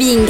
Being